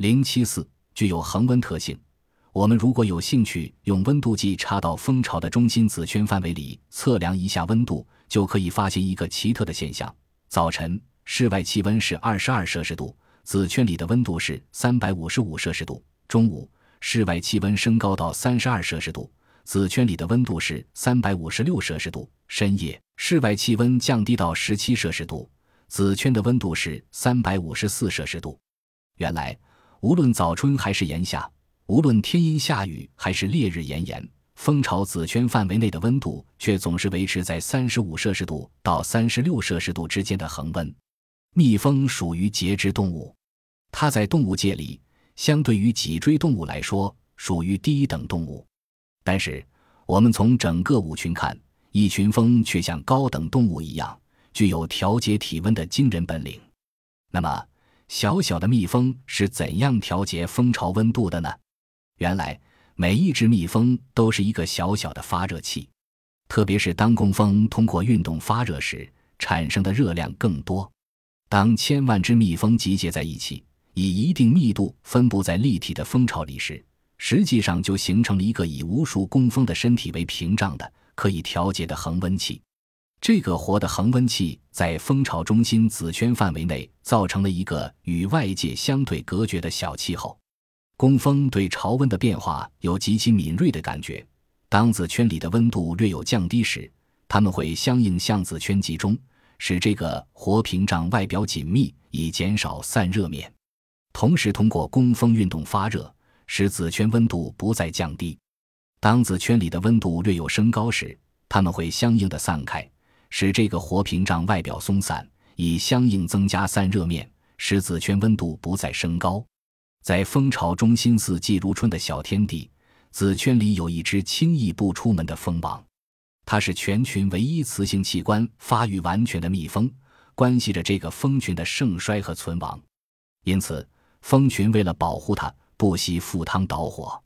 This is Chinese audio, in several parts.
零七四具有恒温特性。我们如果有兴趣用温度计插到蜂巢的中心子圈范围里测量一下温度，就可以发现一个奇特的现象：早晨室外气温是二十二摄氏度，子圈里的温度是三百五十五摄氏度；中午室外气温升高到三十二摄氏度，子圈里的温度是三百五十六摄氏度；深夜室外气温降低到十七摄氏度，子圈的温度是三百五十四摄氏度。原来，无论早春还是炎夏。无论天阴下雨还是烈日炎炎，蜂巢子圈范围内的温度却总是维持在三十五摄氏度到三十六摄氏度之间的恒温。蜜蜂属于节肢动物，它在动物界里相对于脊椎动物来说属于低等动物。但是，我们从整个舞群看，一群蜂却像高等动物一样，具有调节体温的惊人本领。那么，小小的蜜蜂是怎样调节蜂巢温度的呢？原来，每一只蜜蜂都是一个小小的发热器，特别是当工蜂通过运动发热时，产生的热量更多。当千万只蜜蜂集结在一起，以一定密度分布在立体的蜂巢里时，实际上就形成了一个以无数工蜂的身体为屏障的可以调节的恒温器。这个活的恒温器在蜂巢中心子圈范围内造成了一个与外界相对隔绝的小气候。工蜂对潮温的变化有极其敏锐的感觉。当子圈里的温度略有降低时，它们会相应向子圈集中，使这个活屏障外表紧密，以减少散热面。同时，通过工蜂运动发热，使子圈温度不再降低。当子圈里的温度略有升高时，它们会相应的散开，使这个活屏障外表松散，以相应增加散热面，使子圈温度不再升高。在蜂巢中心四季如春的小天地，子圈里有一只轻易不出门的蜂王，它是全群唯一雌性器官发育完全的蜜蜂，关系着这个蜂群的盛衰和存亡。因此，蜂群为了保护它，不惜赴汤蹈火。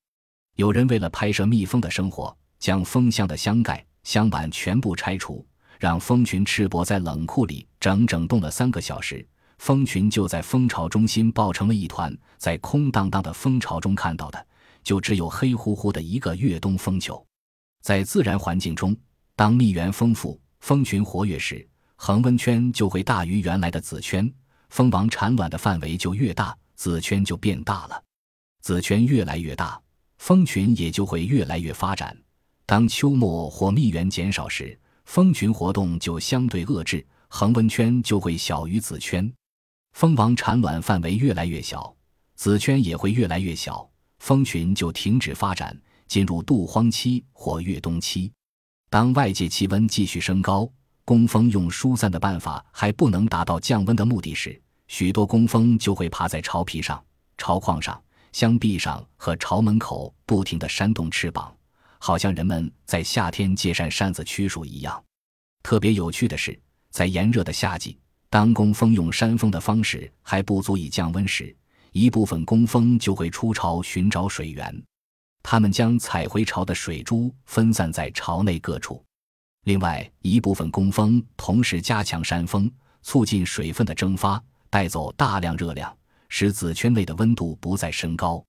有人为了拍摄蜜蜂的生活，将蜂箱的箱盖、箱板全部拆除，让蜂群赤膊在冷库里整整冻了三个小时。蜂群就在蜂巢中心抱成了一团，在空荡荡的蜂巢中看到的，就只有黑乎乎的一个越冬蜂球。在自然环境中，当蜜源丰富、蜂群活跃时，恒温圈就会大于原来的子圈，蜂王产卵的范围就越大，子圈就变大了。子圈越来越大，蜂群也就会越来越发展。当秋末或蜜源减少时，蜂群活动就相对遏制，恒温圈就会小于子圈。蜂王产卵范围越来越小，子圈也会越来越小，蜂群就停止发展，进入度荒期或越冬期。当外界气温继续升高，工蜂用疏散的办法还不能达到降温的目的时，许多工蜂就会爬在巢皮上、巢框上、箱壁上和巢门口，不停地扇动翅膀，好像人们在夏天借扇扇子驱暑一样。特别有趣的是，在炎热的夏季。当工蜂用扇风的方式还不足以降温时，一部分工蜂就会出巢寻找水源。它们将采回巢的水珠分散在巢内各处。另外一部分工蜂同时加强扇风，促进水分的蒸发，带走大量热量，使子圈内的温度不再升高。